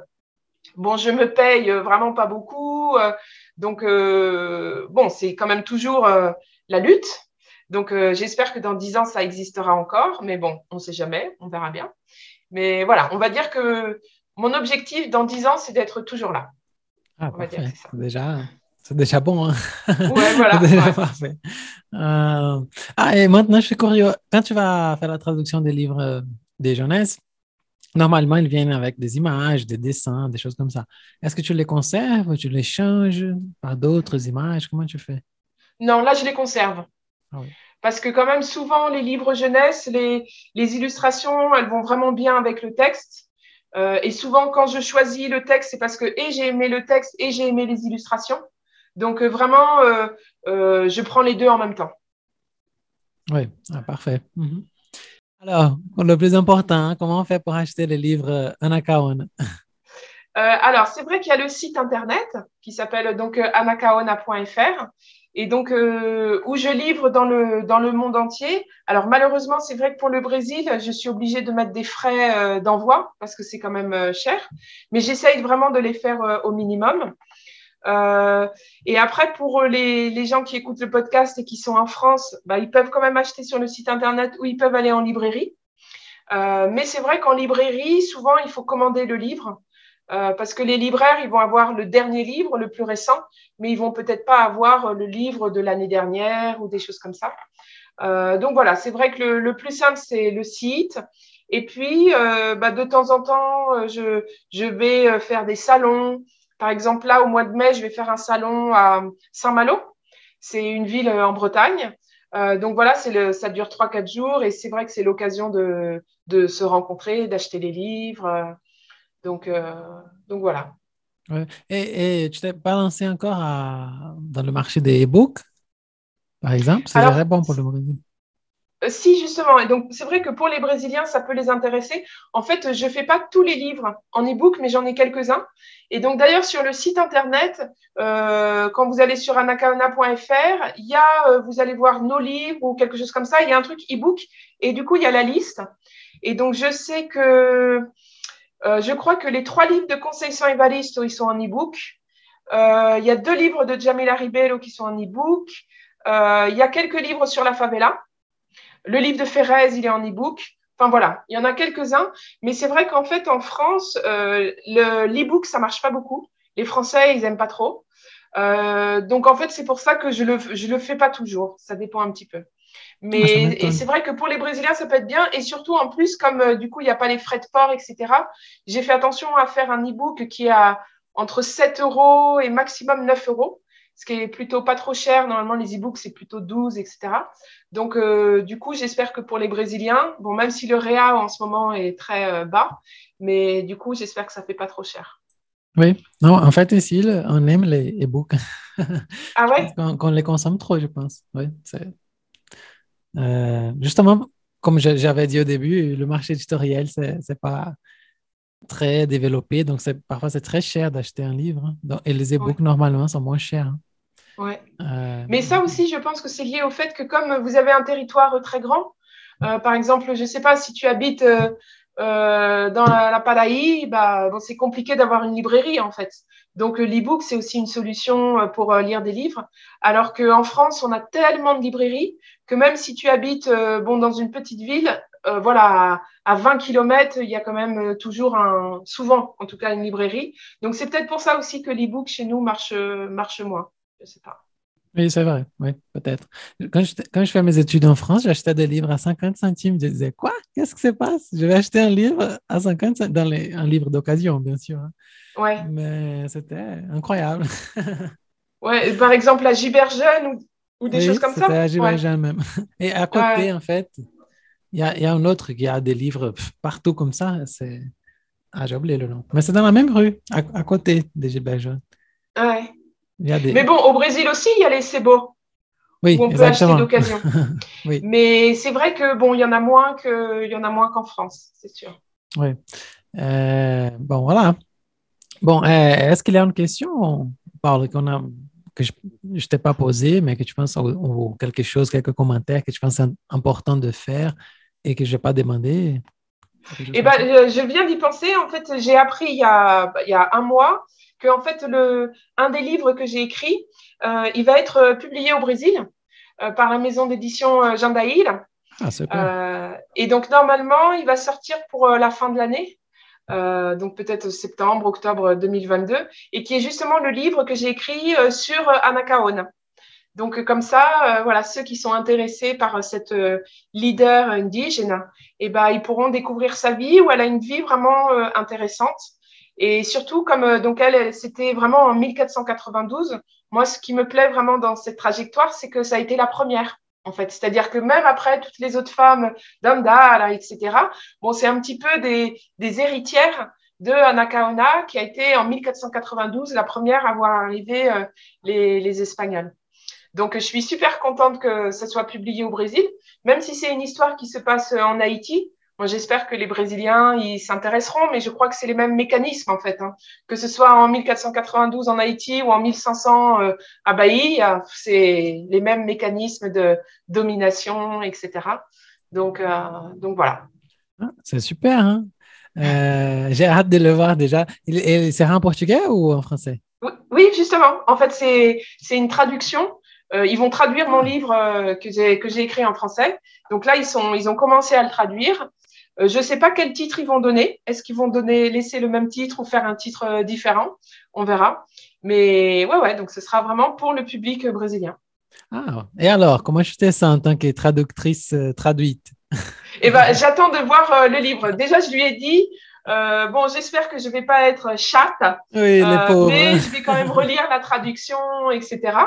Bon, je me paye euh, vraiment pas beaucoup. euh, donc, bon, c'est quand même toujours la lutte. Donc, j'espère que dans dix ans, ça existera encore. Mais bon, on ne sait jamais. On verra bien. Mais voilà, on va dire que mon objectif dans dix ans, c'est d'être toujours là. Ah, on va dire ça. Déjà, c'est déjà bon. hein. Ouais, voilà. Déjà ouais. parfait. Euh, ah, et maintenant, je suis curieux. Quand tu vas faire la traduction des livres des jeunesse, normalement, ils viennent avec des images, des dessins, des choses comme ça. Est-ce que tu les conserves ou tu les changes par d'autres images? Comment tu fais? Non, là, je les conserve. Ah oui. Parce que quand même, souvent, les livres jeunesse, les, les illustrations, elles vont vraiment bien avec le texte. Euh, et souvent, quand je choisis le texte, c'est parce que et j'ai aimé le texte et j'ai aimé les illustrations. Donc, euh, vraiment, euh, je prends les deux en même temps. Oui, ah, parfait. Mhm. Alors, le plus important, hein, comment on fait pour acheter les livres euh, Anakaon? alors, c'est vrai qu'il y a le site internet qui s'appelle donc euh, anacaona.fr et donc euh, où je livre dans le le monde entier. Alors malheureusement, c'est vrai que pour le Brésil, je suis obligée de mettre des frais euh, d'envoi parce que c'est quand même euh, cher, mais j'essaye vraiment de les faire euh, au minimum. Euh, et après, pour les, les gens qui écoutent le podcast et qui sont en France, bah, ils peuvent quand même acheter sur le site internet ou ils peuvent aller en librairie. Euh, mais c'est vrai qu'en librairie, souvent, il faut commander le livre. Euh, parce que les libraires, ils vont avoir le dernier livre, le plus récent, mais ils vont peut-être pas avoir le livre de l'année dernière ou des choses comme ça. Euh, donc voilà, c'est vrai que le, le plus simple, c'est le site. Et puis, euh, bah, de temps en temps, euh, je, je vais euh, faire des salons. Par exemple, là, au mois de mai, je vais faire un salon à Saint-Malo. C'est une ville euh, en Bretagne. Euh, donc voilà, le, ça dure 3-4 jours et c'est vrai que c'est l'occasion de, de se rencontrer, d'acheter les livres. euh, donc, euh, donc voilà. Ouais. Et, et tu t'es pas lancé encore à- dans le marché des e-books, par exemple? C'est très bon pour le Brésil. Euh, Si, justement. Et donc, c'est vrai que pour les Brésiliens, ça peut les intéresser. En fait, je fais pas tous les livres en e-book, mais j'en ai quelques-uns. Et donc, d'ailleurs, sur le site internet, euh, quand vous allez sur anacaona.fr, il y a, euh, vous allez voir nos livres ou quelque chose comme ça. Il y a un truc e-book. Et du coup, il y a la liste. Et donc, je sais que, euh, je crois que les trois livres de Conceição Evaristo, ils sont en e-book. Euh, il y a deux livres de Jamila Ribeiro qui sont en e-book. Euh, il y a quelques livres sur la favela. Le livre de Ferrez, il est en e-book. Enfin voilà, il y en a quelques-uns. Mais c'est vrai qu'en fait, en France, euh, le- l'e-book, ça marche pas beaucoup. Les Français, ils aiment pas trop. Euh, donc en fait, c'est pour ça que je le, je le fais pas toujours. Ça dépend un petit peu. Ah, Mais et c'est vrai que pour les Brésiliens, ça peut être bien. Et surtout, en plus, comme euh, du coup, il n'y a pas les frais de port, etc., j'ai fait attention à faire un e-book qui est à entre 7 euros et maximum 9 euros, ce qui est plutôt pas trop cher. Normalement, les e-books, c'est plutôt 12, etc. Donc, euh, du coup, j'espère que pour les Brésiliens, bon, même si le réa en ce moment est très euh, bas, mais du coup, j'espère que ça fait pas trop cher. Oui, non, en fait, ici, on aime les e-books. Ah ouais? Qu'on qu'on les consomme trop, je pense. Oui. Euh, justement, comme j'avais dit au début, le marché éditorial, c'est c'est pas très développé, donc c'est parfois c'est très cher d'acheter un livre. hein. Donc- et les e-books, normalement, sont moins chers. hein. Ouais. Euh, Mais ça aussi, je pense que c'est lié au fait que comme vous avez un territoire très grand, euh, par exemple, je ne sais pas si tu habites euh, euh, dans la, la Palaï, bah, bon, c'est compliqué d'avoir une librairie en fait. Donc euh, l'e-book, c'est aussi une solution euh, pour euh, lire des livres. Alors qu'en France, on a tellement de librairies que même si tu habites euh, bon, dans une petite ville, euh, voilà, à, à 20 km, il y a quand même euh, toujours un, souvent en tout cas, une librairie. Donc c'est peut-être pour ça aussi que l'e-book chez nous marche, euh, marche moins. Je sais pas. Oui, c'est vrai, oui, peut-être. Quand je, quand je fais mes études en France, j'achetais des livres à 50 centimes. Je disais, quoi? Qu'est-ce qui se passe? Je vais acheter un livre à 50 centimes, dans les, un livre d'occasion, bien sûr. hein. Ouais. Mais c'était incroyable. Ouais, par exemple, à Giberjeune ou, ou des Oui, choses comme ça? c'était à Ouais. Giverjean même. Et à côté, Ouais. en fait, il y a, il y a un autre qui a des livres partout comme ça. C'est... Ah, j'ai oublié le nom. Mais c'est dans la même rue, à, à côté de Giverjean. Ouais. Il y a des... Mais bon, au Brésil aussi, il y a les Sebo, oui, où on peut acheter d'occasion. Oui. Mais c'est vrai que bon, il y en a moins que, il y en a moins qu'en France, c'est sûr. Oui. Euh, bon, voilà. Bon, euh, est-ce qu'il y a une question on parle qu'on a, que je ne t'ai pas posée, mais que tu penses, ou, ou quelque chose, quelques commentaires que tu penses im- important de faire et que je n'ai pas demandé? Comme ben, je viens d'y penser. En fait, j'ai appris il y a, il y a un mois que en fait le, un des livres que j'ai écrit, euh, il va être euh, publié au Brésil euh, par la maison d'édition euh, Jandaïl. Ah. Euh, et donc, normalement, il va sortir pour la fin de l'année, donc peut-être septembre, octobre 2022, et qui est justement le livre que j'ai écrit sur euh, Anacaona. Donc, comme ça, euh, voilà, ceux qui sont intéressés par euh, cette euh, leader indigène, eh ben, ils pourront découvrir sa vie, où elle a une vie vraiment intéressante. Et surtout, comme donc elle, c'était vraiment en 1492, moi, ce qui me plaît vraiment dans cette trajectoire, c'est que ça a été la première en fait. C'est-à-dire que même après toutes les autres femmes d'Amdala, etc., bon, c'est un petit peu des, héritières de Anacaona qui a été en 1492 la première à voir arriver les Espagnols. Donc, je suis super contente que ça soit publié au Brésil, même si c'est une histoire qui se passe en Haïti. Moi, j'espère que les Brésiliens, ils s'intéresseront, mais je crois que c'est les mêmes mécanismes, en fait. hein. Que ce soit en 1492 en Haïti ou en 1500 euh, à Bahia, c'est les mêmes mécanismes de domination, etc. Donc, euh, donc voilà. Ah, c'est super, hein? Euh, j'ai hâte de le voir déjà. Il, il sera en portugais ou en français? Oui, justement. En fait, c'est c'est une traduction. Euh, ils vont traduire mon livre euh, que j'ai écrit en français. Donc là, ils sont ils ont commencé à le traduire. Euh, je ne sais pas quel titre ils vont donner. Est-ce qu'ils vont donner laisser le même titre ou faire un titre euh, différent? On verra. Mais ouais, ouais. Donc ce sera vraiment pour le public brésilien. Ah, et alors, comment je te sens en tant que traductrice traduite? Et ben, j'attends de voir le livre. Déjà, je lui ai dit. Euh, bon, j'espère que je vais pas être chatte, Oui, les Euh, pauvres. mais je vais quand même relire la traduction, etc.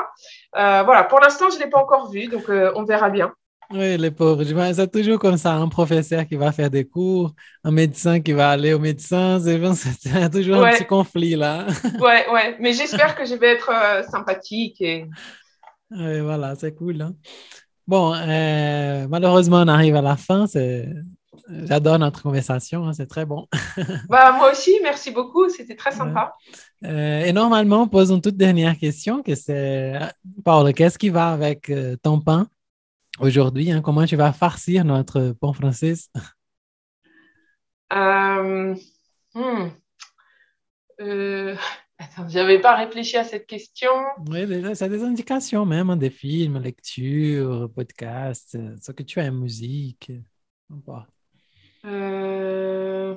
Euh, voilà, pour l'instant, je ne l'ai pas encore vu, donc euh, on verra bien. Oui, les pauvres. C'est toujours comme ça, un professeur qui va faire des cours, un médecin qui va aller au médecin. C'est toujours un petit conflit là. Ouais, ouais, mais j'espère que je vais être sympathique. Et... Oui, voilà, c'est cool. hein. Bon, malheureusement, on arrive à la fin. C'est... J'adore notre conversation, hein, c'est très bon. Bah, moi aussi, merci beaucoup, c'était très sympa. Euh, et normalement, on pose une toute dernière question, que c'est, euh, Paul, qu'est-ce qui va avec euh, ton pain aujourd'hui? hein? Comment tu vas farcir notre pain français? Euh, hmm. Euh, Attends, j'avais pas réfléchi à cette question. Oui, déjà, c'est des indications même, hein, des films, lectures, podcasts, ce que tu aimes, musique. importe. Euh,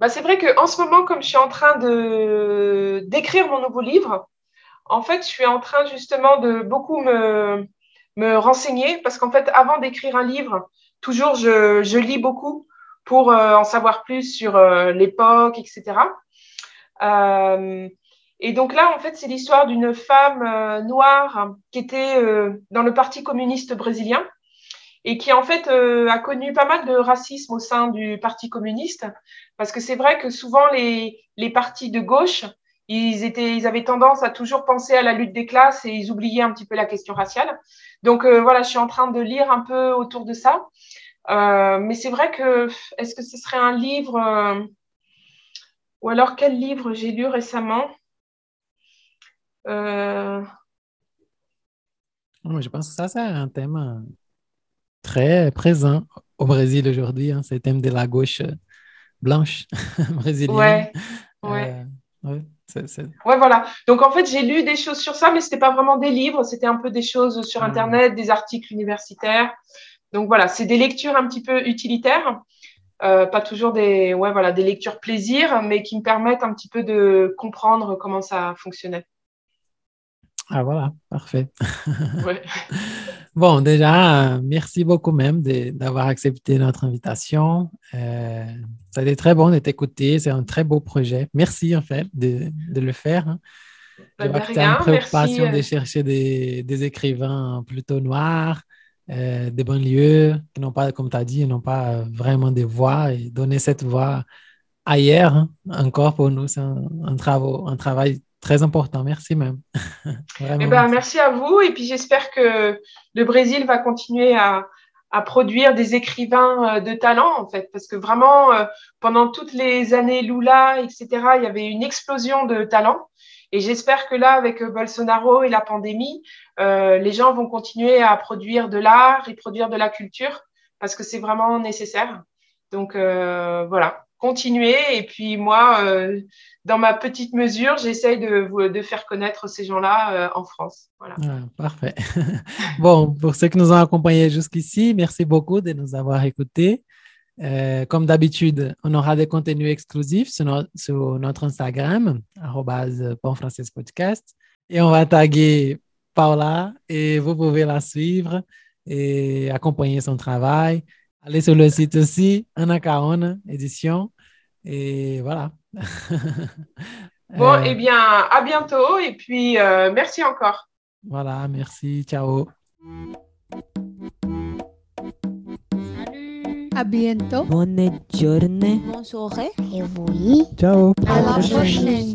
Bah, c'est vrai qu'en ce moment, comme je suis en train de d'écrire mon nouveau livre, en fait, je suis en train justement de beaucoup me, me renseigner parce qu'en fait, avant d'écrire un livre, toujours je, je lis beaucoup pour euh, en savoir plus sur euh, l'époque, etc. Et donc là, en fait, c'est l'histoire d'une femme noire qui était dans le Parti communiste brésilien et qui en fait euh, a connu pas mal de racisme au sein du Parti communiste, parce que c'est vrai que souvent les, les partis de gauche, ils, étaient, ils avaient tendance à toujours penser à la lutte des classes et ils oubliaient un petit peu la question raciale. Donc euh, voilà, je suis en train de lire un peu autour de ça. Euh, mais c'est vrai que est-ce que ce serait un livre ou alors quel livre j'ai lu récemment? Je pense que ça, c'est un thème euh, très présent au Brésil aujourd'hui. hein, c'est le thème de la gauche euh, blanche brésilienne. Ouais, ouais. Euh, ouais, c'est- Ouais, voilà. Donc, en fait, j'ai lu des choses sur ça, mais c'était pas vraiment des livres, c'était un peu des choses sur Ah. Internet, des articles universitaires. Donc, voilà, c'est des lectures un petit peu utilitaires, euh, pas toujours des, ouais, voilà, des lectures plaisir, mais qui me permettent un petit peu de comprendre comment ça fonctionnait. Ah, voilà, parfait. Ouais. Bon, déjà, merci beaucoup même d'avoir accepté notre invitation. Euh, ça a été très bon de t'écouter. C'est un très beau projet. Merci, en fait, de, de le faire. hein. Bah, tu as une préoccupation merci, de euh. chercher des, des écrivains plutôt noirs, euh, des banlieues, qui n'ont pas, comme tu as dit, n'ont pas vraiment de voix et donner cette voix ailleurs, hein, encore pour nous, c'est un, un un travail très important. Merci même. Eh ben, merci. à vous. Et puis, j'espère que le Brésil va continuer à, à produire des écrivains euh, de talent, en fait. Parce que vraiment, euh, pendant toutes les années Lula, etc., il y avait une explosion de talent. Et j'espère que là, avec euh, Bolsonaro et la pandémie, euh, les gens vont continuer à produire de l'art et produire de la culture parce que c'est vraiment nécessaire. Donc, euh, voilà, continuez. Et puis, moi, dans ma petite mesure, j'essaye de, de faire connaître ces gens-là euh, en France. Voilà. Ah, parfait. Bon, pour ceux qui nous ont accompagnés jusqu'ici, merci beaucoup de nous avoir écoutés. Euh, comme d'habitude, on aura des contenus exclusifs sur, no- sur notre Instagram, podcast. Et on va taguer Paula et vous pouvez la suivre et accompagner son travail. Allez sur le site aussi, Anacaona Édition. Et voilà. Bon, Euh, eh bien, à bientôt. Et puis, euh, merci encore. Voilà, merci, ciao. Salut. À bientôt. Bonne journée. Bonne soirée. Et oui. Ciao. À la prochaine.